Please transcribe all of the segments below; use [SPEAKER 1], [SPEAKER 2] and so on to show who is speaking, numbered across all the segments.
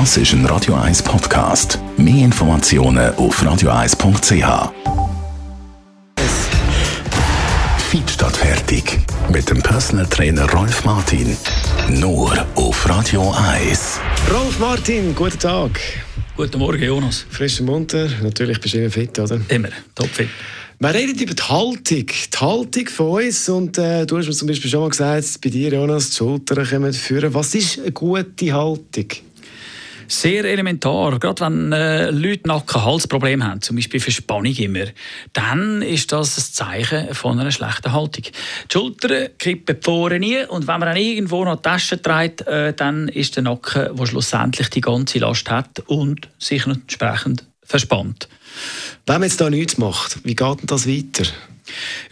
[SPEAKER 1] Das ist ein Radio 1 Podcast. Mehr Informationen auf radio1.ch. Feed statt fertig. Mit dem Personal Trainer Rolf Martin. Nur auf Radio 1.
[SPEAKER 2] Rolf Martin, guten Tag.
[SPEAKER 3] Guten Morgen, Jonas.
[SPEAKER 2] Frisch und munter. Natürlich bist du immer fit, oder?
[SPEAKER 3] Immer, topfit.
[SPEAKER 2] Wir reden über die Haltung. Die Haltung von uns. Und äh, du hast mir zum Beispiel schon mal gesagt, bei dir, Jonas, die Schultern kommen führen. Was ist eine gute Haltung?
[SPEAKER 3] Sehr elementar. Gerade wenn äh, Leute Nacken-Halsprobleme haben, zum Beispiel Verspannung immer, dann ist das ein Zeichen von einer schlechten Haltung. Die Schultern kippen vorne nie und wenn man dann irgendwo noch die Tasche trägt, äh, dann ist der Nacken, der schlussendlich die ganze Last hat und sich entsprechend verspannt.
[SPEAKER 2] Wenn man jetzt da nichts macht, wie geht denn das weiter?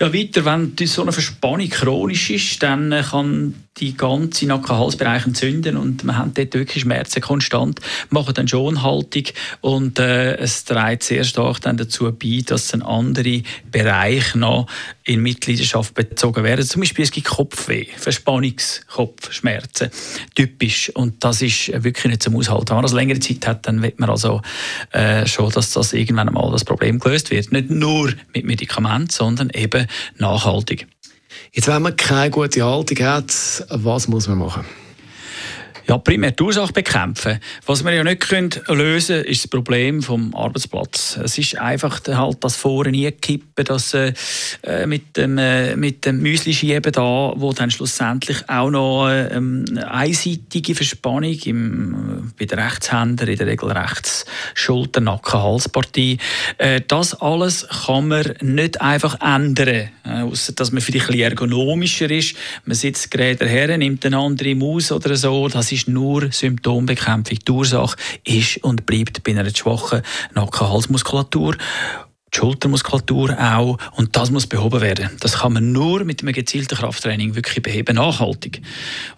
[SPEAKER 3] Ja, weiter, wenn so eine Verspannung chronisch ist, dann kann die ganze Nacken-Halsbereich entzünden und man hat dort wirklich Schmerzen konstant, machen dann schon Haltung und äh, es trägt sehr stark dann dazu bei, dass ein andere Bereich noch in Mitgliedschaft bezogen werden. Zum Beispiel es gibt Kopfweh, Verspannungskopfschmerzen, typisch und das ist wirklich nicht zum Aushalten. Wenn man das längere Zeit hat, dann wird man also äh, schon, dass das irgendwann einmal das Problem gelöst wird. Nicht nur mit Medikamenten, sondern eben nachhaltig.
[SPEAKER 2] Jetzt, wenn man keine gute Haltung hat, was muss man machen?
[SPEAKER 3] Ja, primär die Ursache bekämpfen. Was wir ja nicht können lösen können, ist das Problem vom Arbeitsplatz. Es ist einfach halt das Vorne kippen, das äh, äh, mit dem, äh, mit dem Müsli-Schieben da, wo dann schlussendlich auch noch äh, eine einseitige Verspannung im, bei den Rechtshändern, in der Regel rechts Schulter, Nacken, Halspartie. Äh, das alles kann man nicht einfach ändern, äh, außer dass man vielleicht ein ergonomischer ist. Man sitzt gerade her, nimmt eine andere Maus oder so. Das ist nur Symptombekämpfung. Die Ursache ist und bleibt bei einer schwachen Nacken-Halsmuskulatur. Die Schultermuskulatur auch. Und das muss behoben werden. Das kann man nur mit einem gezielten Krafttraining wirklich beheben, nachhaltig.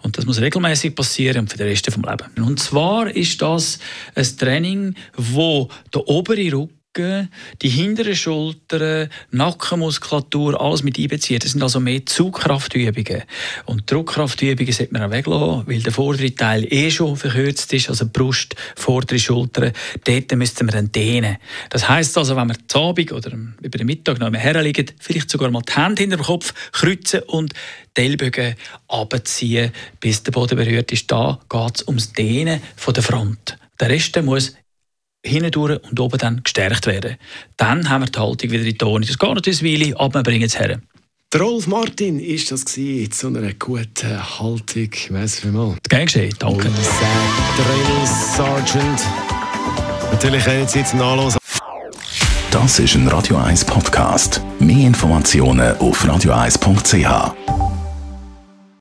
[SPEAKER 3] Und das muss regelmäßig passieren und für den Rest des Lebens. Und zwar ist das ein Training, wo der obere Rücken die hinteren Schultern, Nackenmuskulatur, alles mit einbeziehen. Das sind also mehr Zugkraftübungen. Und Druckkraftübungen sollte man auch weglassen, weil der vordere Teil eh schon verkürzt ist, also Brust, vordere Schultern. Dort müssten wir dann dehnen. Das heisst also, wenn wir zu Abend oder über den Mittag noch herliegen, vielleicht sogar mal die Hände hinter dem Kopf kreuzen und die Ellbogen abziehen, bis der Boden berührt ist. Da geht es ums Dehnen von der Front. Der Rest muss hindurch und oben dann gestärkt werden. Dann haben wir die Haltung wieder in Ton. Das geht natürlich eine Weile, aber wir bringen es her.
[SPEAKER 2] Der Rolf Martin ist das gewesen, zu einer guten Haltung. Merci vielmals.
[SPEAKER 3] Gern geschehen, danke.
[SPEAKER 2] Drill Sergeant. Natürlich können Sie jetzt nachlesen.
[SPEAKER 1] Das ist ein Radio 1 Podcast. Mehr Informationen auf radio1.ch.